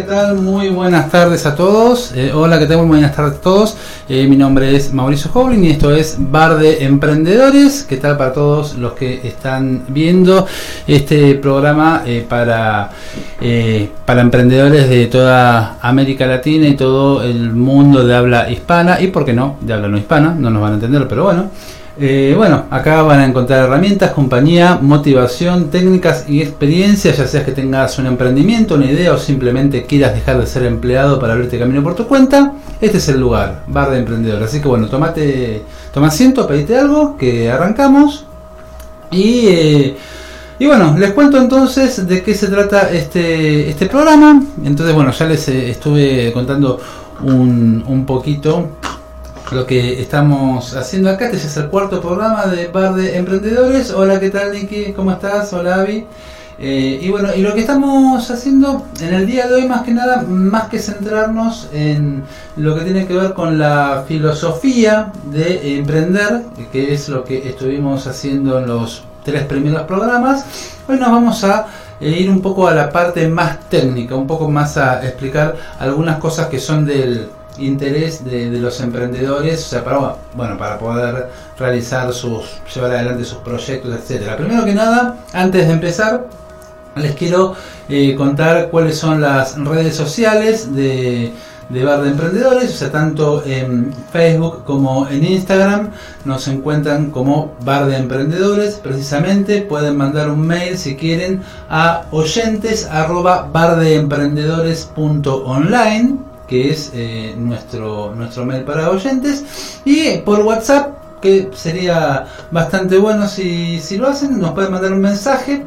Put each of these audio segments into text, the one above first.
¿qué tal? Muy buenas tardes a todos. Eh, hola, ¿qué tal? Muy buenas tardes a todos. Eh, mi nombre es Mauricio Hoblin y esto es Bar de Emprendedores. ¿Qué tal para todos los que están viendo este programa eh, para, para emprendedores de toda América Latina y todo el mundo de habla hispana y, ¿por qué no?, de habla no hispana. No nos van a entender, pero bueno. Eh, bueno, acá van a encontrar herramientas, compañía, motivación, técnicas y experiencias, ya sea que tengas un emprendimiento, una idea o simplemente quieras dejar de ser empleado para abrirte camino por tu cuenta. Este es el lugar, bar de emprendedor. Así que bueno, tomate, toma asiento, pedite algo, que arrancamos. Y, eh, y bueno, les cuento entonces de qué se trata este, este programa. Entonces bueno, ya les eh, estuve contando un, un poquito lo que estamos haciendo acá. Este es el cuarto programa de Bar de Emprendedores. Hola, ¿qué tal, Niki? ¿Cómo estás? Hola, Avi. Eh, y bueno, y lo que estamos haciendo en el día de hoy, más que nada, más que centrarnos en lo que tiene que ver con la filosofía de emprender, que es lo que estuvimos haciendo en los tres primeros programas, hoy nos vamos a eh, ir un poco a la parte más técnica, un poco más a explicar algunas cosas que son del interés de, los emprendedores, o sea, para, bueno, para poder realizar sus, llevar adelante sus proyectos, etcétera. Primero que nada, antes de empezar, les quiero eh, contar cuáles son las redes sociales de, de Bar de Emprendedores, o sea, tanto en Facebook como en Instagram nos encuentran como Bar de Emprendedores. Precisamente pueden mandar un mail si quieren a oyentes arroba online que es eh, nuestro, nuestro mail para oyentes, y por WhatsApp, que sería bastante bueno si, si lo hacen, nos pueden mandar un mensaje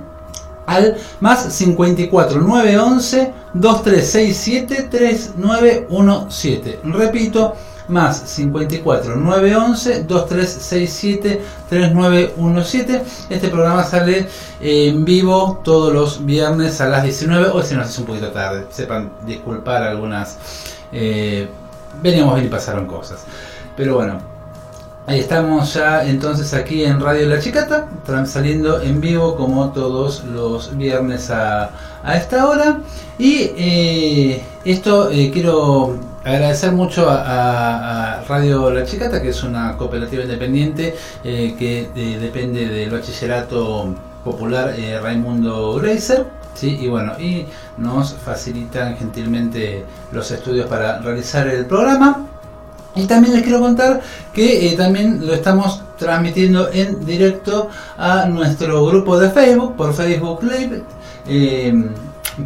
al más 54 911 2367 3917. Repito, más 54 911 2367 3917. Este programa sale en vivo todos los viernes a las 19 o si no es un poquito tarde. Sepan disculpar algunas eh, veníamos bien y pasaron cosas. Pero bueno, ahí estamos ya entonces aquí en Radio La Chicata, saliendo en vivo como todos los viernes a, esta hora. Y eh, esto eh, quiero agradecer mucho a, Radio La Chicata, que es una cooperativa independiente que depende del bachillerato popular Raimundo Greiser ¿sí? Y bueno, y nos facilitan gentilmente los estudios para realizar el programa. Y también les quiero contar que eh, también lo estamos transmitiendo en directo a nuestro grupo de Facebook, por Facebook Live.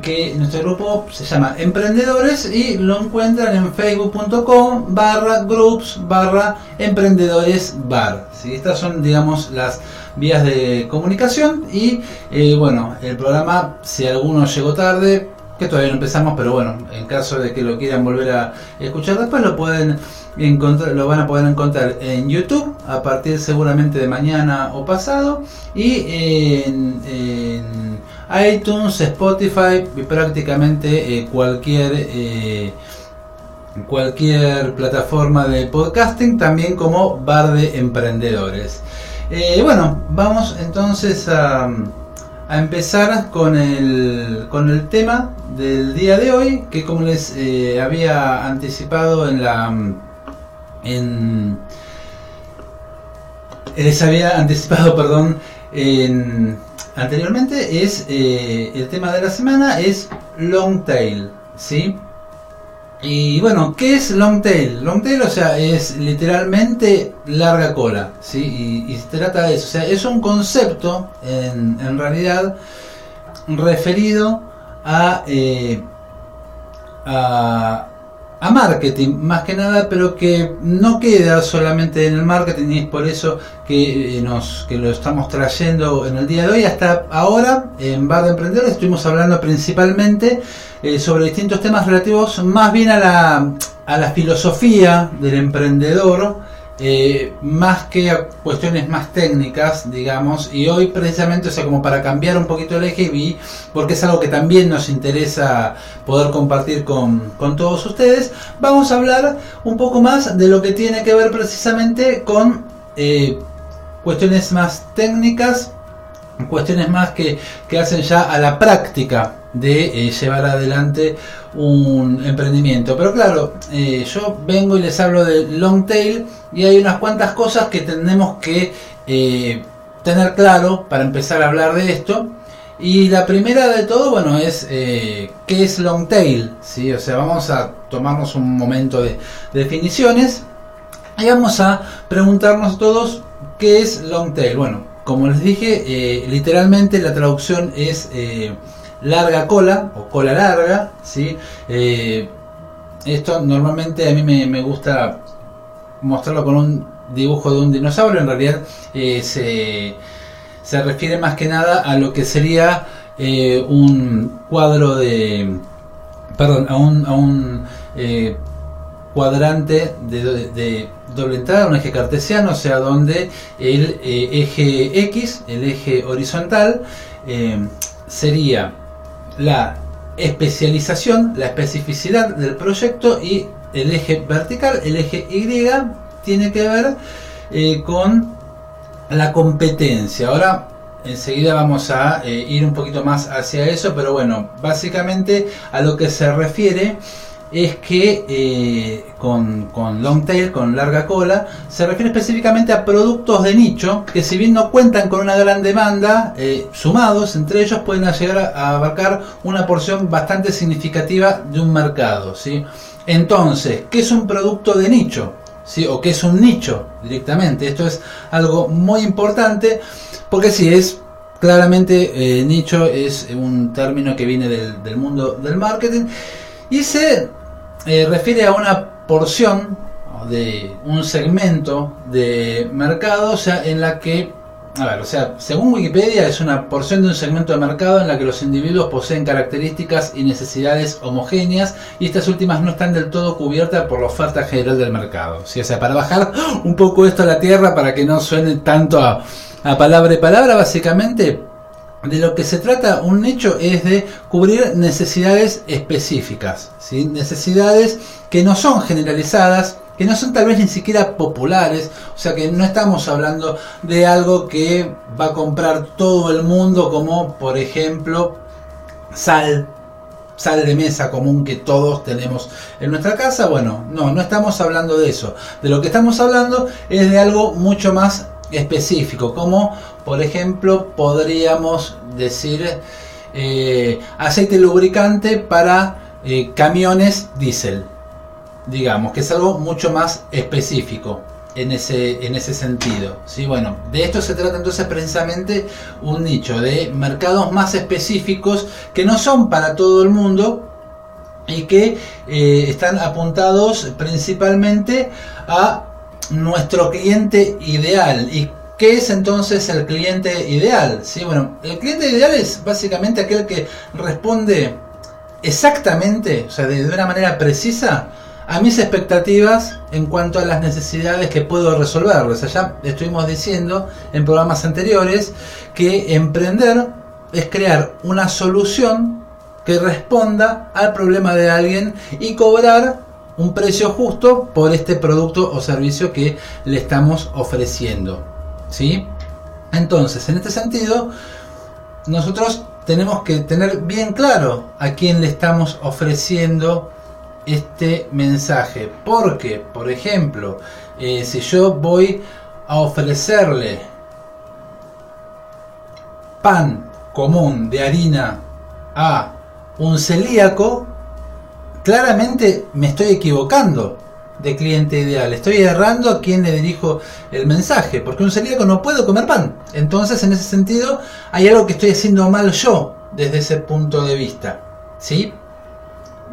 Que nuestro grupo se llama Emprendedores y lo encuentran en facebook.com barra groups barra emprendedores bar. ¿sí? Estas son, digamos, las vías de comunicación y eh, bueno, el programa, si alguno llegó tarde, que todavía no empezamos, pero bueno, en caso de que lo quieran volver a escuchar después, lo pueden encontrar, lo van a poder encontrar en YouTube a partir seguramente de mañana o pasado y en, iTunes, Spotify y prácticamente eh, cualquier eh, cualquier plataforma de podcasting, también como Bar de Emprendedores. Eh, bueno, vamos entonces a, empezar con el, con el tema del día de hoy, que como les había anticipado en la... En, les había anticipado, perdón, en, anteriormente, es eh, el tema de la semana es long tail, ¿sí? Y bueno, ¿qué es long tail? Long tail, o sea, es literalmente larga cola, ¿sí? Y, se trata de eso, o sea, es un concepto, en, realidad, referido a, eh, a, a, marketing, más que nada, pero que no queda solamente en el marketing, y es por eso que, eh, nos, que lo estamos trayendo en el día de hoy. Hasta ahora, en Bar de Emprendedores, estuvimos hablando principalmente eh, sobre distintos temas relativos más bien a la, a la filosofía del emprendedor, eh, más que a cuestiones más técnicas, digamos, y hoy precisamente, o sea, como para cambiar un poquito el eje, vi, porque es algo que también nos interesa poder compartir con, con todos ustedes, vamos a hablar un poco más de lo que tiene que ver precisamente con eh, cuestiones más técnicas cuestiones más que, que hacen ya a la práctica de eh, llevar adelante un emprendimiento. Pero claro, eh, yo vengo y les hablo de long tail y hay unas cuantas cosas que tenemos que eh, tener claro para empezar a hablar de esto. Y la primera de todo, bueno, es qué es long tail, ¿sí? O sea, vamos a tomarnos un momento de, definiciones y vamos a preguntarnos todos qué es long tail. Bueno, como les dije, literalmente la traducción es larga cola o cola larga. Eh, esto normalmente a mí me, gusta mostrarlo con un dibujo de un dinosaurio, en realidad eh, se, se, refiere más que nada a lo que sería eh, un cuadro de... Perdón, a un, a un cuadrante de, doble entrada, un eje cartesiano, o sea, donde el eje X, el eje horizontal, sería la especialización, la especificidad del proyecto y el eje vertical, el eje Y, tiene que ver eh, con la competencia. Ahora enseguida vamos a eh, ir un poquito más hacia eso, pero bueno, básicamente a lo que se refiere es que eh, con, long tail, con larga cola, se refiere específicamente a productos de nicho que si bien no cuentan con una gran demanda, eh, sumados entre ellos pueden llegar a abarcar una porción bastante significativa de un mercado. ¿sí? Entonces, ¿qué es un producto de nicho? ¿Sí? ¿O qué es un nicho directamente? Esto es algo muy importante porque si es claramente eh, nicho es un término que viene del, del mundo del marketing y se eh, refiere a una porción de un segmento de mercado, o sea, en la que, a ver, o sea, según Wikipedia es una porción de un segmento de mercado en la que los individuos poseen características y necesidades homogéneas y estas últimas no están del todo cubiertas por la oferta general del mercado. O sea, para bajar un poco esto a la tierra para que no suene tanto a, a palabra y palabra, básicamente de lo que se trata un nicho es de cubrir necesidades específicas, necesidades que no son generalizadas, que no son tal vez ni siquiera populares, o sea que no estamos hablando de algo que va a comprar todo el mundo como por ejemplo sal, sal de mesa común que todos tenemos en nuestra casa, bueno, no, no estamos hablando de eso, de lo que estamos hablando es de algo mucho más específico, como por ejemplo podríamos decir eh, aceite lubricante para eh, camiones diésel, digamos, que es algo mucho más específico en ese, en ese sentido. ¿sí? Bueno, de esto se trata entonces precisamente un nicho de mercados más específicos que no son para todo el mundo y que eh, están apuntados principalmente a nuestro cliente ideal. ¿Y qué es entonces el cliente ideal? ¿Sí? Bueno, el cliente ideal es básicamente aquel que responde exactamente, o sea, de, una manera precisa, a mis expectativas en cuanto a las necesidades que puedo resolver. O ya estuvimos diciendo en programas anteriores que emprender es crear una solución que responda al problema de alguien y cobrar un precio justo por este producto o servicio que le estamos ofreciendo. ¿sí? Entonces, en este sentido, nosotros tenemos que tener bien claro a quién le estamos ofreciendo este mensaje. Porque, por ejemplo, eh, si yo voy a ofrecerle pan común de harina a un celíaco, claramente me estoy equivocando de cliente ideal. Estoy errando a quien le dirijo el mensaje, porque un celíaco no puede comer pan. Entonces, en ese sentido, hay algo que estoy haciendo mal yo desde ese punto de vista. ¿Sí?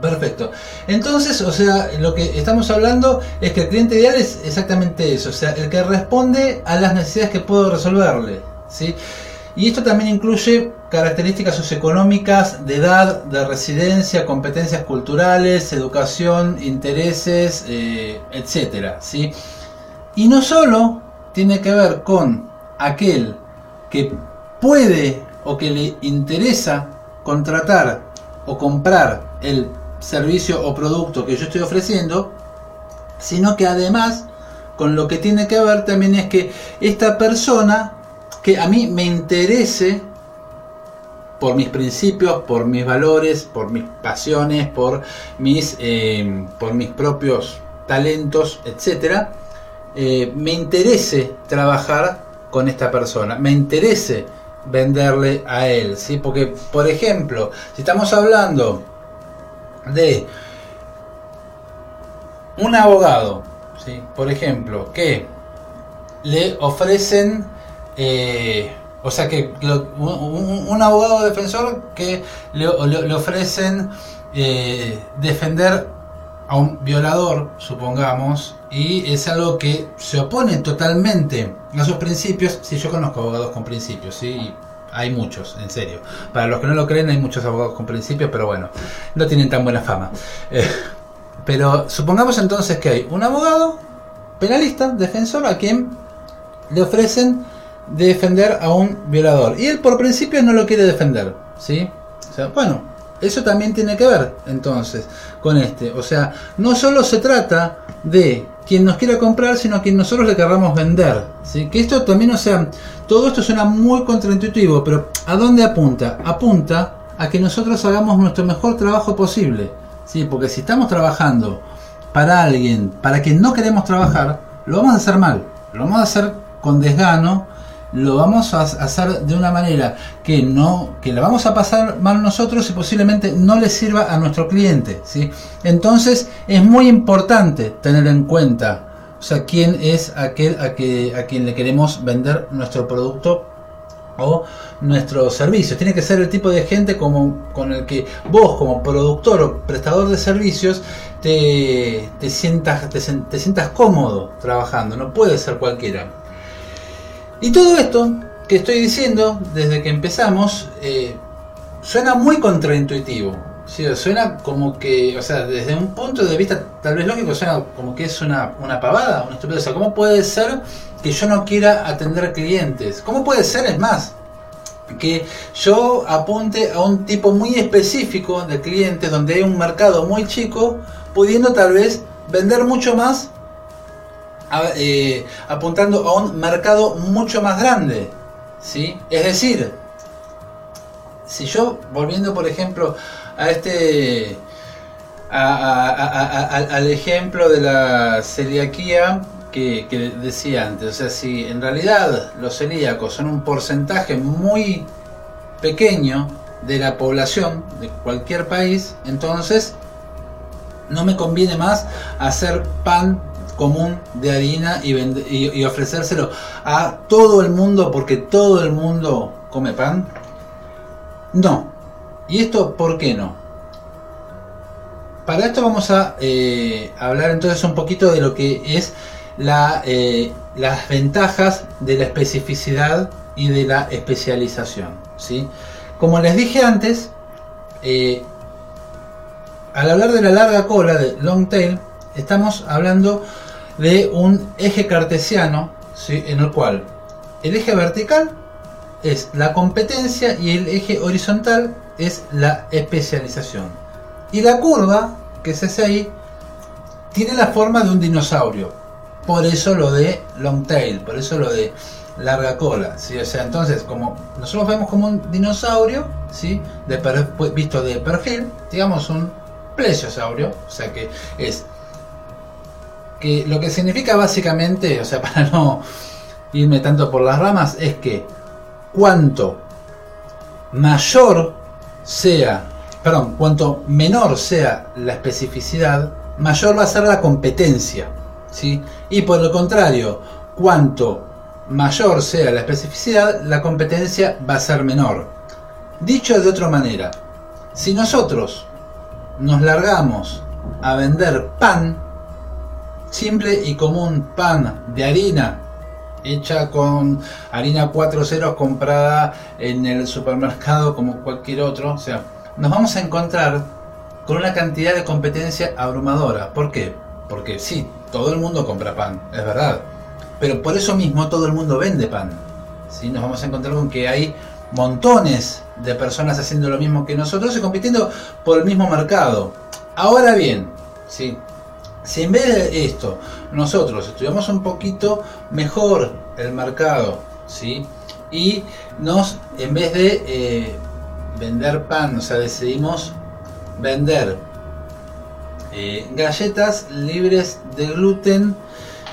Perfecto. Entonces, o sea, lo que estamos hablando es que el cliente ideal es exactamente eso, o sea, el que responde a las necesidades que puedo resolverle. ¿sí? Y esto también incluye características socioeconómicas de edad, de residencia, competencias culturales, educación, intereses, eh, etcétera, ¿sí? Y no solo tiene que ver con aquel que puede o que le interesa contratar o comprar el servicio o producto que yo estoy ofreciendo, sino que además con lo que tiene que ver también es que esta persona que a mí me interese por mis principios, por mis valores, por mis pasiones, por mis, eh, por mis propios talentos, etcétera, eh, me interese trabajar con esta persona, me interese venderle a él, ¿sí? Porque, por ejemplo, si estamos hablando de un abogado, ¿sí? Por ejemplo, que le ofrecen, eh, o sea, que un, abogado defensor que le, ofrecen eh, defender a un violador, supongamos, y es algo que se opone totalmente a sus principios. Si yo conozco abogados con principios, ¿sí? hay muchos, en serio. Para los que no lo creen, hay muchos abogados con principios, pero bueno, no tienen tan buena fama. Eh, pero supongamos entonces que hay un abogado penalista, defensor, a quien le ofrecen defender a un violador. Y él por principio no lo quiere defender, ¿sí? O sea, bueno, eso también tiene que ver entonces con este. O sea, no solo se trata de quien nos quiera comprar, sino a quien nosotros le querramos vender. ¿sí? Que esto también, o sea, todo esto suena muy contraintuitivo, pero ¿a dónde apunta? Apunta a que nosotros hagamos nuestro mejor trabajo posible. ¿sí? Porque si estamos trabajando para alguien para quien no queremos trabajar, lo vamos a hacer mal, lo vamos a hacer con desgano, lo vamos a hacer de una manera que no que la vamos a pasar mal nosotros y posiblemente no le sirva a nuestro cliente ¿sí? entonces es muy importante tener en cuenta o sea quién es aquel a, que, a quien le queremos vender nuestro producto o nuestro servicio. Tiene que ser el tipo de gente como, con el que vos como productor o prestador de servicios te, te sientas, te, te sientas cómodo trabajando. No puede ser cualquiera. Y todo esto que estoy diciendo desde que empezamos eh, suena muy contraintuitivo. Suena como que, o sea, desde un punto de vista tal vez lógico, suena como que es una, una pavada, una estupidez. O sea, ¿cómo puede ser que yo no quiera atender clientes? ¿Cómo puede ser, es más, que yo apunte a un tipo muy específico de clientes donde hay un mercado muy chico, pudiendo tal vez vender mucho más eh, apuntando a un mercado mucho más grande. ¿sí? Es decir, si yo, volviendo por ejemplo a este, al ejemplo de la celiaquía que, que, decía antes, o sea, si en realidad los celíacos son un porcentaje muy pequeño de la población de cualquier país, entonces no me conviene más hacer pan común de harina y, y, ofrecérselo a todo el mundo porque todo el mundo come pan? No. ¿Y esto por qué no? Para esto vamos a eh, hablar entonces un poquito de lo que es eh, las ventajas de la especificidad y de la especialización. ¿sí? Como les dije antes, eh, al hablar de la larga cola, de long tail, estamos hablando de un eje cartesiano en el cual el eje vertical es la competencia y el eje horizontal es la especialización. Y la curva que se hace ahí tiene la forma de un dinosaurio. Por eso lo de long tail, por eso lo de larga cola. O sea, entonces, como nosotros vemos como un dinosaurio, ¿sí? de visto de perfil, digamos un plesiosaurio, o sea que es lo que significa básicamente, o sea, para no irme tanto por las ramas, es que cuanto mayor sea, perdón, cuanto menor sea la especificidad, mayor va a ser la competencia, ¿sí? Y por el contrario, cuanto mayor sea la especificidad, la competencia va a ser menor. Dicho de otra manera, si nosotros nos largamos a vender pan, simple y común pan de harina hecha con harina 4 ceros comprada en el supermercado como cualquier otro. O sea, nos vamos a encontrar con una cantidad de competencia abrumadora. ¿Por qué? Porque sí, todo el mundo compra pan, es verdad. Pero por eso mismo todo el mundo vende pan. ¿sí? Nos vamos a encontrar con que hay montones de personas haciendo lo mismo que nosotros y compitiendo por el mismo mercado. Ahora bien, ¿sí? Si en vez de esto nosotros estudiamos un poquito mejor el mercado, ¿sí? y nos, en vez de eh, vender pan, o sea, decidimos vender eh, galletas libres de gluten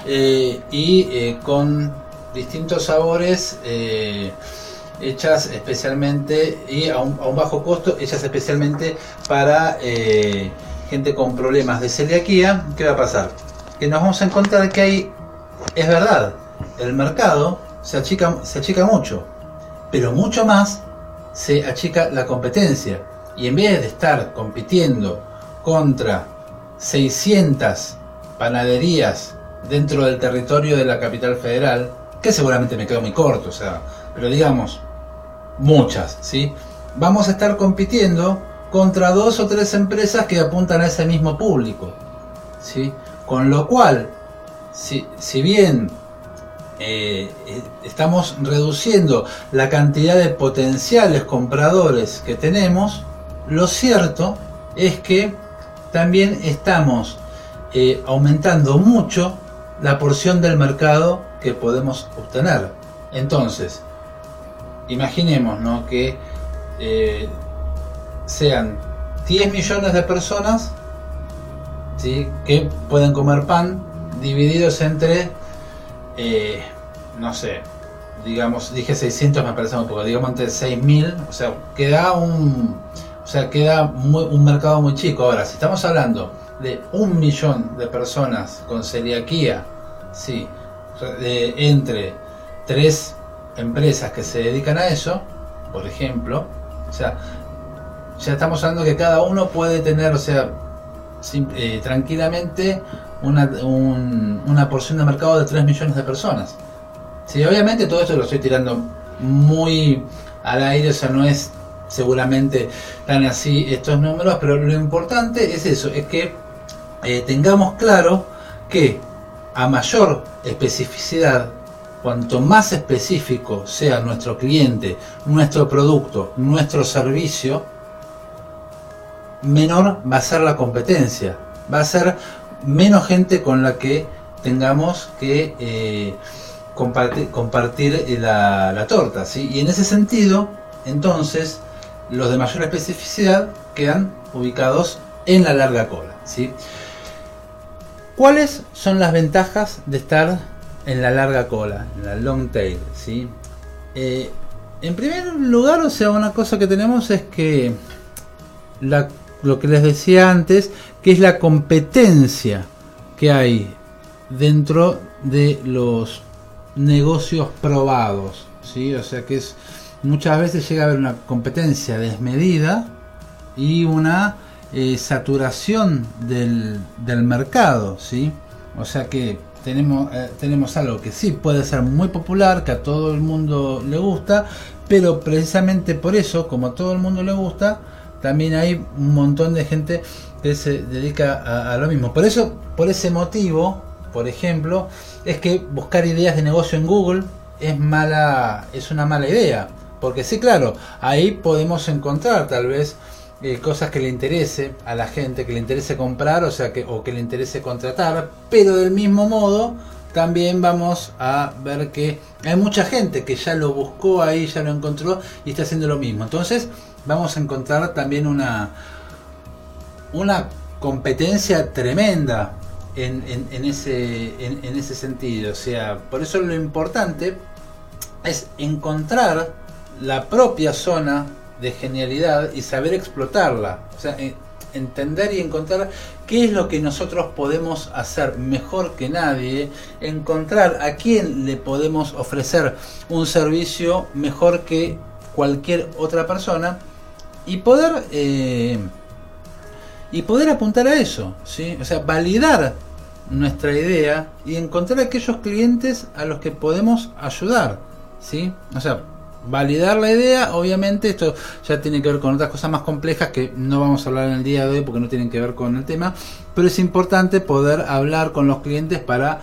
eh, y con distintos sabores hechas especialmente y a un, bajo costo, hechas especialmente para gente con problemas de celiaquía. ¿Qué va a pasar? Que nos vamos a encontrar que hay, es verdad, el mercado se achica, se achica mucho, pero mucho más se achica la competencia. Y en vez de estar compitiendo contra 600 panaderías dentro del territorio de la capital federal, que seguramente me quedo muy corto, o sea, pero digamos, muchas, ¿sí? Vamos a estar compitiendo contra dos o tres empresas que apuntan a ese mismo público, ¿sí? Con lo cual, si, si bien eh, eh, estamos reduciendo la cantidad de potenciales compradores que tenemos, lo cierto es que también estamos eh, aumentando mucho la porción del mercado que podemos obtener. Entonces, imaginemos que sean 10 millones de personas ¿sí? que pueden comer pan divididos entre eh, no sé, digamos, dije 600 me parece un poco, digamos entre 6000, o sea, queda un, o sea, queda un mercado muy chico. Ahora, si estamos hablando de un millón de personas con celiaquía, sí, entre tres empresas que se dedican a eso, por ejemplo, o sea, ya estamos hablando que cada uno puede tener, o sea, eh, tranquilamente una, porción de mercado de 3 millones de personas. Sí, obviamente todo esto lo estoy tirando muy al aire, o sea, no es seguramente tan así estos números, pero lo importante es eso, es que eh, tengamos claro que a mayor especificidad, cuanto más específico sea nuestro cliente, nuestro producto, nuestro servicio, menor va a ser la competencia, va a ser menos gente con la que tengamos que eh, compartir, compartir la, torta. ¿sí? Y en ese sentido, entonces, los de mayor especificidad quedan ubicados en la larga cola. ¿sí? ¿Cuáles son las ventajas de estar en la larga cola, en la long tail? ¿sí? Eh, en primer lugar, o sea, una cosa que tenemos es que la lo que les decía antes, que es la competencia que hay dentro de los negocios probados, ¿sí? O sea que es muchas veces llega a haber una competencia desmedida y una eh, saturación del, del, mercado, ¿sí? O sea que tenemos, eh, tenemos algo que sí puede ser muy popular, que a todo el mundo le gusta, pero precisamente por eso, como a todo el mundo le gusta, también hay un montón de gente que se dedica a, lo mismo. Por eso, por ese motivo, por ejemplo, es que buscar ideas de negocio en Google es mala, es una mala idea. Porque sí, claro, ahí podemos encontrar tal vez eh, cosas que le interese a la gente, que le interese comprar, o sea que, o que le interese contratar, pero del mismo modo también vamos a ver que hay mucha gente que ya lo buscó ahí, ya lo encontró y está haciendo lo mismo. Entonces, vamos a encontrar también una, una competencia tremenda en, ese, en, ese sentido. O sea, por eso lo importante es encontrar la propia zona de genialidad y saber explotarla. O sea, entender y encontrar qué es lo que nosotros podemos hacer mejor que nadie, encontrar a quién le podemos ofrecer un servicio mejor que cualquier otra persona y poder eh, y poder apuntar a eso, ¿sí? O sea, validar nuestra idea y encontrar aquellos clientes a los que podemos ayudar, ¿sí? O sea, validar la idea, obviamente esto ya tiene que ver con otras cosas más complejas que no vamos a hablar en el día de hoy porque no tienen que ver con el tema, pero es importante poder hablar con los clientes para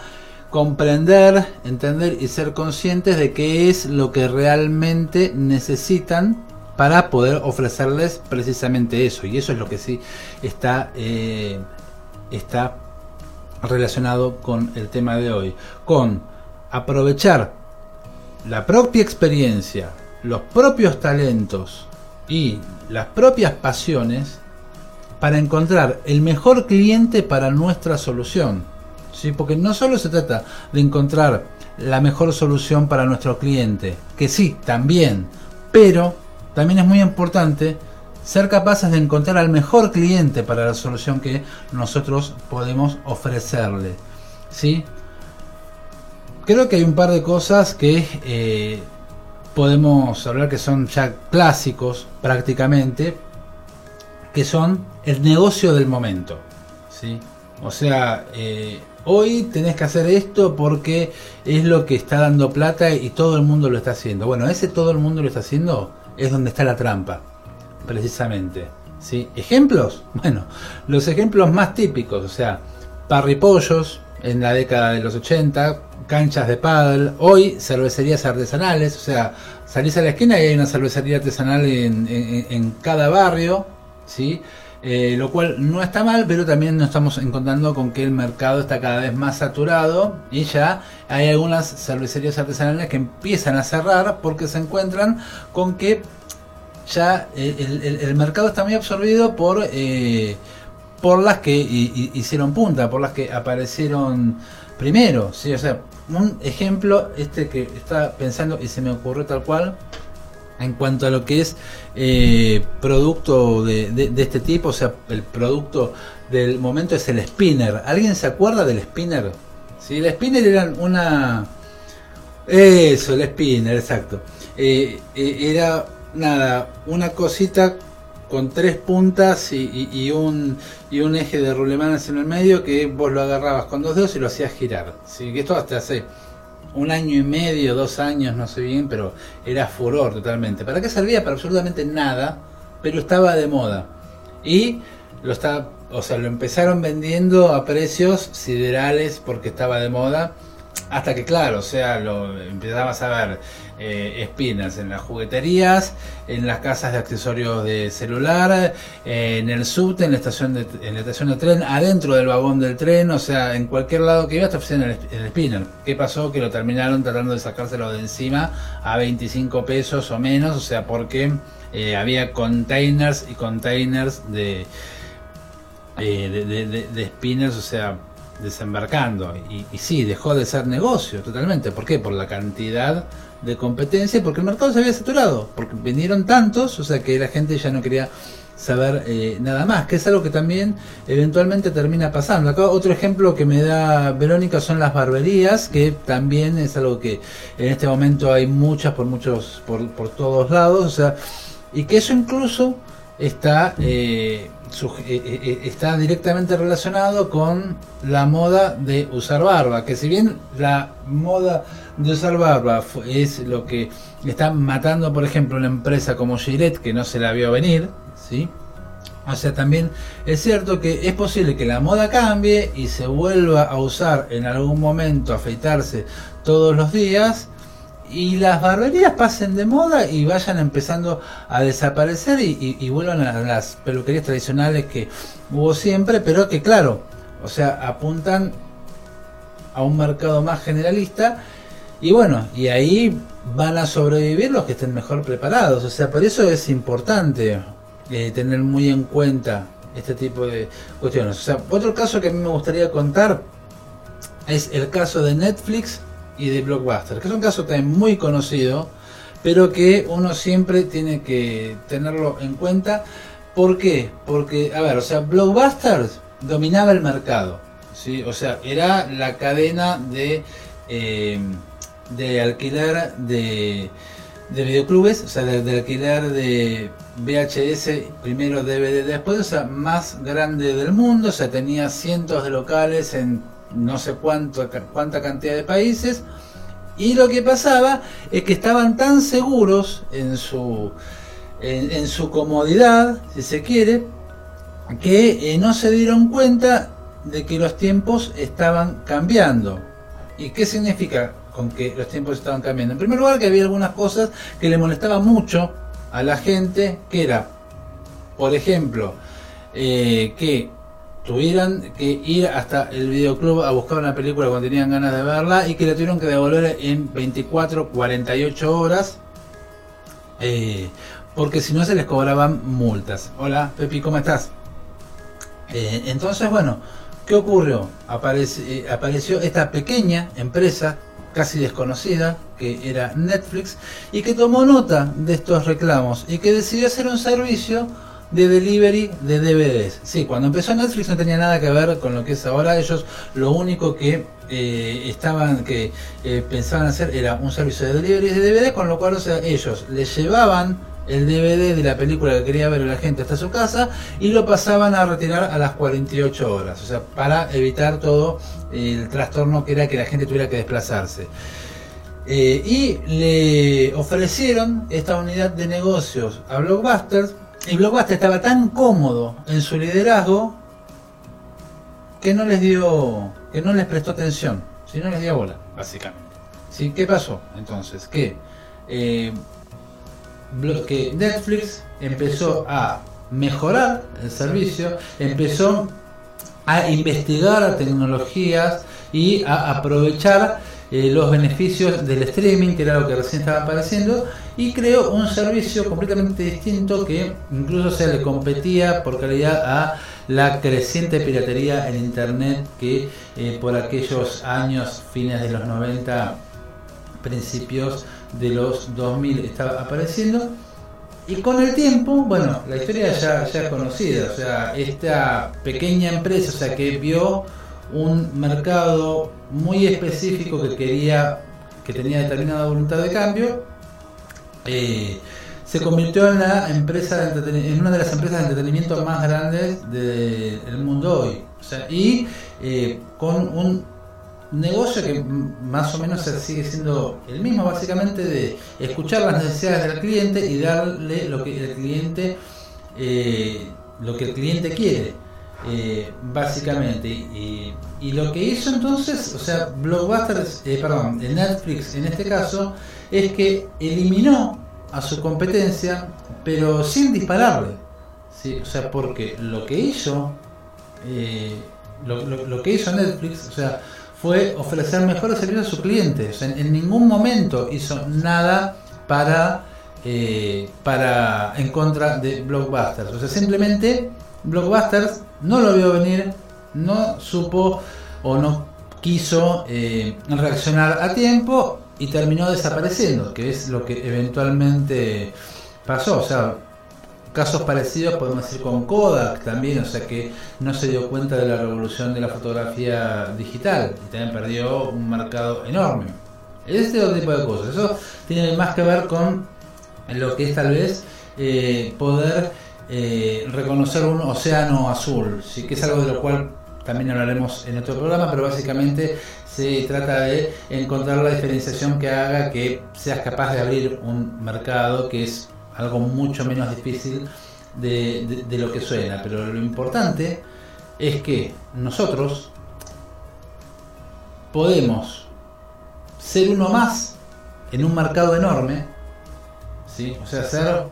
comprender, entender y ser conscientes de qué es lo que realmente necesitan para poder ofrecerles precisamente eso. Y eso es lo que sí está, eh, está relacionado con el tema de hoy. Con aprovechar la propia experiencia, los propios talentos y las propias pasiones para encontrar el mejor cliente para nuestra solución. ¿sí? Porque no solo se trata de encontrar la mejor solución para nuestro cliente, que sí, también, pero también es muy importante ser capaces de encontrar al mejor cliente para la solución que nosotros podemos ofrecerle. ¿sí? Creo que hay un par de cosas que eh, podemos hablar que son ya clásicos prácticamente, que son el negocio del momento. ¿sí? O sea, eh, hoy tenés que hacer esto porque es lo que está dando plata y todo el mundo lo está haciendo. Bueno, ese todo el mundo lo está haciendo es donde está la trampa, precisamente. ¿sí? ¿Ejemplos? Bueno, los ejemplos más típicos, o sea, parripollos en la década de los 80, canchas de paddle, hoy cervecerías artesanales, o sea, salís a la esquina y hay una cervecería artesanal en, en cada barrio, ¿sí? Eh, lo cual no está mal, pero también nos estamos encontrando con que el mercado está cada vez más saturado y ya hay algunas cervecerías artesanales que empiezan a cerrar porque se encuentran con que ya el, mercado está muy absorbido por, eh, por las que hicieron punta, por las que aparecieron primero. ¿sí? O sea, un ejemplo, este que estaba pensando y se me ocurrió tal cual, en cuanto a lo que es eh, producto de, este tipo, o sea, el producto del momento es el spinner. ¿Alguien se acuerda del spinner? Sí, el spinner era una... Eso, el spinner, exacto. Eh, eh, era nada, una cosita con tres puntas y, un, y un eje de rulemanes en el medio que vos lo agarrabas con dos dedos y lo hacías girar. ¿sí? Que esto hasta hace un año y medio, dos años, no sé bien, pero era furor totalmente. ¿Para qué servía? Para absolutamente nada, pero estaba de moda. Y lo está, o sea, lo empezaron vendiendo a precios siderales porque estaba de moda hasta que, claro, o sea, lo empezabas a ver eh, espinas en las jugueterías, en las casas de accesorios de celular, eh, en el subte, en la estación de, en la estación de tren, adentro del vagón del tren, o sea, en cualquier lado que iba te ofrecían el, spinner. ¿Qué pasó? Que lo terminaron tratando de sacárselo de encima a 25 pesos o menos, o sea, porque eh, había containers y containers de, de, de, de spinners, o sea, desembarcando. Y, y, sí, dejó de ser negocio totalmente. ¿Por qué? Por la cantidad de competencia, porque el mercado se había saturado, porque vinieron tantos, o sea que la gente ya no quería saber eh, nada más, que es algo que también eventualmente termina pasando. Acá otro ejemplo que me da Verónica son las barberías, que también es algo que en este momento hay muchas por muchos, por, por todos lados, o sea, y que eso incluso está eh, eh, eh, eh, está directamente relacionado con la moda de usar barba, que si bien la moda de usar barba es lo que está matando, por ejemplo, una empresa como Gillette, que no se la vio venir, ¿sí? O sea, también es cierto que es posible que la moda cambie y se vuelva a usar en algún momento afeitarse todos los días, y las barberías pasen de moda y vayan empezando a desaparecer y, vuelvan a las peluquerías tradicionales que hubo siempre, pero que claro, o sea, apuntan a un mercado más generalista y bueno, y ahí van a sobrevivir los que estén mejor preparados, o sea, por eso es importante eh, tener muy en cuenta este tipo de cuestiones. O sea, otro caso que a mí me gustaría contar es el caso de Netflix y de Blockbuster, que es un caso también muy conocido, pero que uno siempre tiene que tenerlo en cuenta. ¿Por qué? Porque, a ver, o sea, Blockbuster dominaba el mercado, ¿sí? O sea, era la cadena de, eh, de alquiler de, de videoclubes, o sea, de, alquiler de VHS, primero DVD, después, o sea, más grande del mundo, o sea, tenía cientos de locales en no sé cuánto, cuánta cantidad de países. Y lo que pasaba es que estaban tan seguros en su, en, su comodidad, si se quiere, que eh, no se dieron cuenta de que los tiempos estaban cambiando. ¿Y qué significa con que los tiempos estaban cambiando? En primer lugar, que había algunas cosas que le molestaban mucho a la gente, que era, por ejemplo, eh, que tuvieran que ir hasta el videoclub a buscar una película cuando tenían ganas de verla y que la tuvieron que devolver en 24, 48 horas. Eh, porque si no se les cobraban multas. Hola, Pepi, ¿cómo estás? Eh, entonces, bueno, ¿qué ocurrió? Eh, apareció esta pequeña empresa, casi desconocida, que era Netflix, y que tomó nota de estos reclamos y que decidió hacer un servicio de delivery de DVDs. Sí, cuando empezó Netflix no tenía nada que ver con lo que es ahora. Ellos lo único que eh, estaban, que eh, pensaban hacer era un servicio de delivery de DVD, con lo cual, o sea, ellos le llevaban el DVD de la película que quería ver la gente hasta su casa y lo pasaban a retirar a las 48 horas, o sea, para evitar todo el trastorno que era que la gente tuviera que desplazarse. Eh, y le ofrecieron esta unidad de negocios a Blockbusters y Blockbuster estaba tan cómodo en su liderazgo que no les dio, que no les prestó atención, si no les dio bola, básicamente. ¿Sí? ¿Qué pasó entonces? Que, eh, que Netflix empezó a mejorar el servicio, empezó a investigar tecnologías y a aprovechar eh, los beneficios del streaming, que era lo que recién estaba apareciendo, y creó un servicio completamente distinto que incluso se le competía por calidad a la creciente piratería en internet que eh, por aquellos años, fines de los 90, principios de los 2000 estaba apareciendo. Y con el tiempo, bueno, la historia ya, ya es conocida, o sea, esta pequeña empresa, o sea, que vio un mercado muy específico que quería, que tenía determinada voluntad de cambio, eh, se convirtió en la empresa en una de las empresas de entretenimiento más grandes del mundo hoy. y eh, con un negocio que más o menos sigue siendo el mismo, básicamente de escuchar las necesidades del cliente y darle lo que el cliente eh, lo que el cliente quiere. Eh, básicamente. Y, lo que hizo entonces, o sea, Blockbuster, eh, perdón, Netflix en este caso, es que eliminó a su competencia, pero sin dispararle. ¿sí? O sea, porque lo que hizo, eh, lo, que hizo Netflix, o sea, fue ofrecer mejores servicios a sus clientes. en, ningún momento hizo nada para, para en contra de Blockbuster. O sea, simplemente Blockbusters no lo vio venir, no supo o no quiso eh, reaccionar a tiempo y terminó desapareciendo, que es lo que eventualmente pasó. O sea, casos parecidos podemos decir con Kodak también, o sea que no se dio cuenta de la revolución de la fotografía digital y también perdió un mercado enorme. Este tipo de cosas, eso tiene más que ver con lo que es tal vez eh, poder eh, reconocer un océano azul, ¿sí? que es algo de lo cual también hablaremos en otro programa, pero básicamente se trata de encontrar la diferenciación que haga que seas capaz de abrir un mercado que es algo mucho menos difícil de, de lo que suena, pero lo importante es que nosotros podemos ser uno más en un mercado enorme, ¿sí? o sea, ser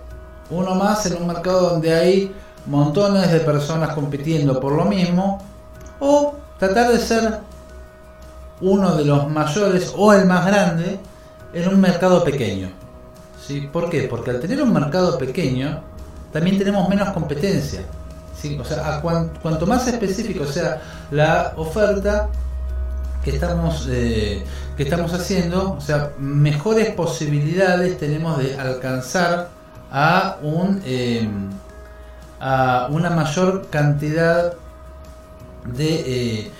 uno más en un mercado donde hay montones de personas compitiendo por lo mismo, o tratar de ser uno de los mayores o el más grande en un mercado pequeño. ¿Sí? ¿Por qué? Porque al tener un mercado pequeño, también tenemos menos competencia. O sea, cuanto más específico sea la oferta que estamos, eh, que estamos haciendo, o sea, mejores posibilidades tenemos de alcanzar a, un, em, a una mayor cantidad de, eh,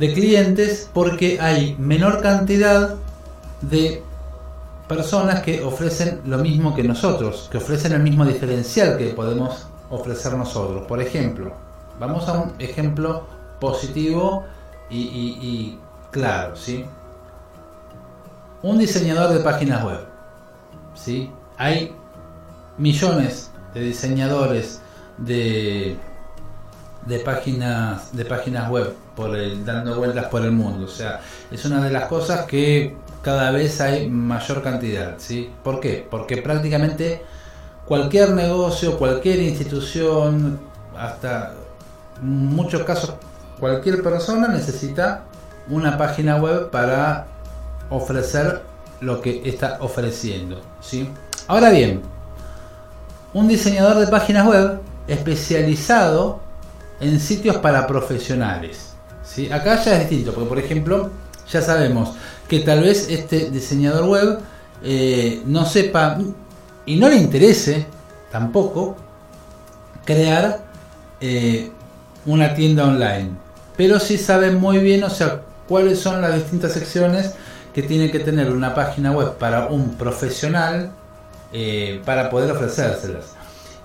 de clientes porque hay menor cantidad de personas que ofrecen lo mismo que nosotros, que ofrecen el mismo diferencial que podemos ofrecer nosotros. Por ejemplo, vamos a un ejemplo positivo y, claro, ¿sí? Un diseñador de páginas web, ¿sí? Hay millones de diseñadores de, de páginas de páginas web por el, dando vueltas por el mundo. O sea, es una de las cosas que cada vez hay mayor cantidad. ¿sí? ¿Por qué? Porque prácticamente cualquier negocio, cualquier institución, hasta muchos casos cualquier persona necesita una página web para ofrecer lo que está ofreciendo. ¿sí? Ahora bien, un diseñador de páginas web especializado en sitios para profesionales. ¿sí? Acá ya es distinto, porque por ejemplo, ya sabemos que tal vez este diseñador web eh, no sepa y no le interese tampoco crear eh, una tienda online. Pero sí sabe muy bien, o sea, cuáles son las distintas secciones que tiene que tener una página web para un profesional eh, para poder ofrecérselas.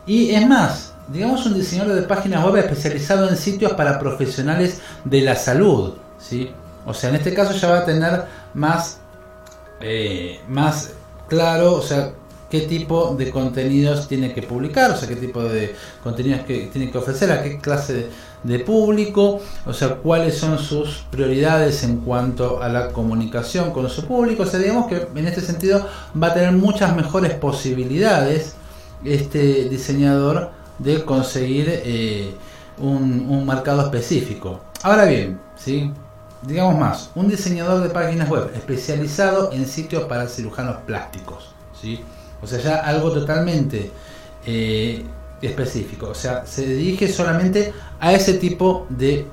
Y es más, digamos un diseñador de páginas web especializado en sitios para profesionales de la salud, ¿sí? O sea, en este caso ya va a tener más, eh, más claro, o sea, qué tipo de contenidos tiene que publicar, o sea, qué tipo de contenidos que tiene que ofrecer, a qué clase de, público, o sea, cuáles son sus prioridades en cuanto a la comunicación con su público, o sea, digamos que en este sentido va a tener muchas mejores posibilidades este diseñador de conseguir eh, un, un mercado específico. Ahora bien, ¿sí? digamos más, un diseñador de páginas web especializado en sitios para cirujanos plásticos. ¿sí? O sea, ya algo totalmente eh, específico. O sea, se dirige solamente a ese tipo de,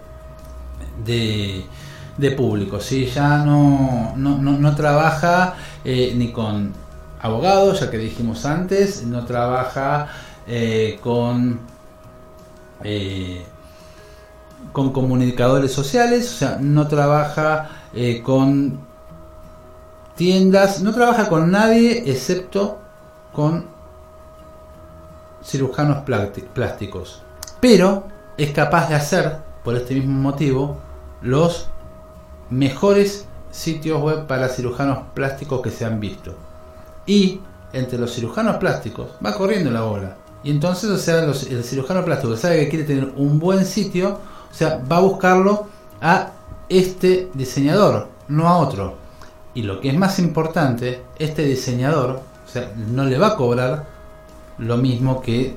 de, público. ¿sí? Ya no, no, trabaja eh, ni con abogados, ya que dijimos antes, no trabaja eh, con con comunicadores sociales, o sea, no trabaja eh, con tiendas, no trabaja con nadie excepto con cirujanos plásticos. Pero es capaz de hacer, por este mismo motivo, los mejores sitios web para cirujanos plásticos que se han visto. Y entre los cirujanos plásticos va corriendo la bola. Y entonces, o sea, el cirujano plástico sabe que quiere tener un buen sitio, o sea, va a buscarlo a este diseñador, no a otro. Y lo que es más importante, este diseñador, o sea, no le va a cobrar lo mismo que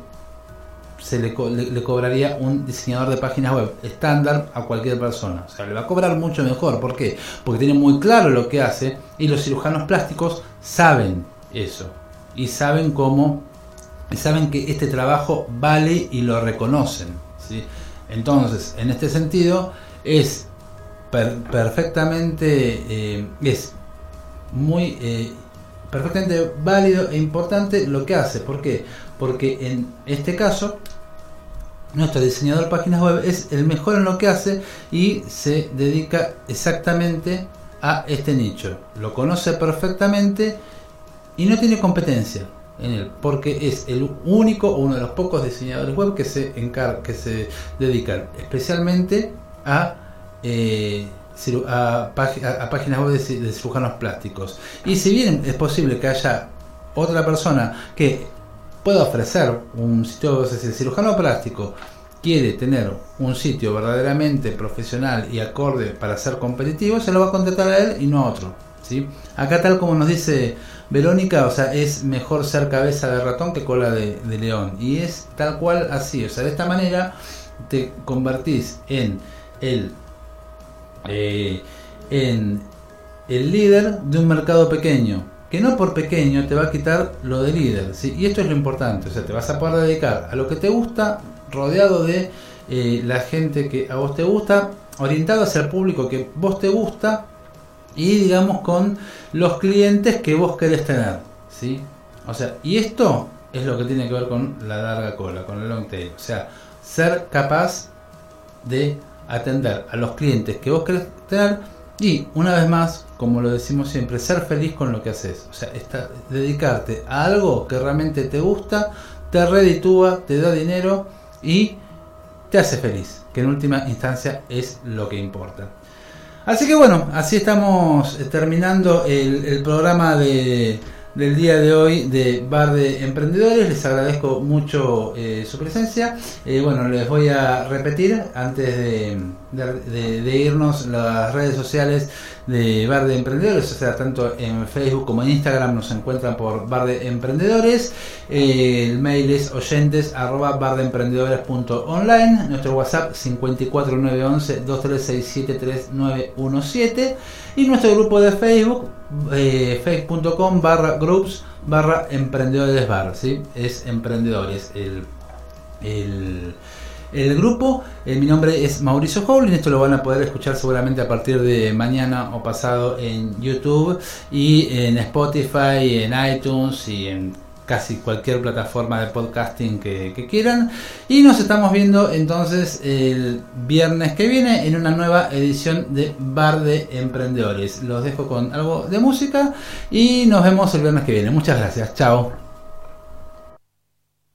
se le, le, cobraría un diseñador de páginas web estándar a cualquier persona. O sea, le va a cobrar mucho mejor. ¿Por qué? Porque tiene muy claro lo que hace y los cirujanos plásticos saben eso. Y saben cómo, y saben que este trabajo vale y lo reconocen. Entonces, en este sentido, es perfectamente, eh, es muy eh, perfectamente válido e importante lo que hace. ¿Por qué? Porque en este caso, nuestro diseñador de páginas web es el mejor en lo que hace y se dedica exactamente a este nicho. Lo conoce perfectamente y no tiene competencia en él, porque es el único o uno de los pocos diseñadores web que se encarga, que se dedican especialmente a, eh, a, páginas web de, cirujanos plásticos. Y si bien es posible que haya otra persona que pueda ofrecer un sitio de cirujano plástico, quiere tener un sitio verdaderamente profesional y acorde para ser competitivo, se lo va a contratar a él y no a otro. ¿sí? Acá tal como nos dice Verónica, o sea, es mejor ser cabeza de ratón que cola de, león. Y es tal cual así. O sea, de esta manera te convertís en el, eh, en el líder de un mercado pequeño. Que no por pequeño te va a quitar lo de líder. Y esto es lo importante. O sea, te vas a poder dedicar a lo que te gusta, rodeado de eh, la gente que a vos te gusta, orientado hacia el público que vos te gusta y digamos con los clientes que vos querés tener, ¿sí? O sea, y esto es lo que tiene que ver con la larga cola, con el long tail, o sea, ser capaz de atender a los clientes que vos querés tener y una vez más, como lo decimos siempre, ser feliz con lo que haces, o sea, dedicarte a algo que realmente te gusta, te reditúa, te da dinero y te hace feliz, que en última instancia es lo que importa. Así que bueno, así estamos eh, terminando el, programa de, del día de hoy de Bar de Emprendedores. Les agradezco mucho eh, su presencia. Eh, bueno, les voy a repetir antes de, de, irnos las redes sociales de Bar de Emprendedores, o sea, tanto en Facebook como en Instagram nos encuentran por Bar de Emprendedores. El mail es oyentes arroba online nuestro WhatsApp 54911 23673917 y nuestro grupo de Facebook eh, facebook.com barra groups barra emprendedores bar, ¿sí? es emprendedores el, el grupo. Eh, mi nombre es Mauricio Howlin, esto lo van a poder escuchar seguramente a partir de mañana o pasado en YouTube y en Spotify, en iTunes y en casi cualquier plataforma de podcasting que, quieran. Y nos estamos viendo entonces el viernes que viene en una nueva edición de Bar de Emprendedores. Los dejo con algo de música y nos vemos el viernes que viene. Muchas gracias. Chao.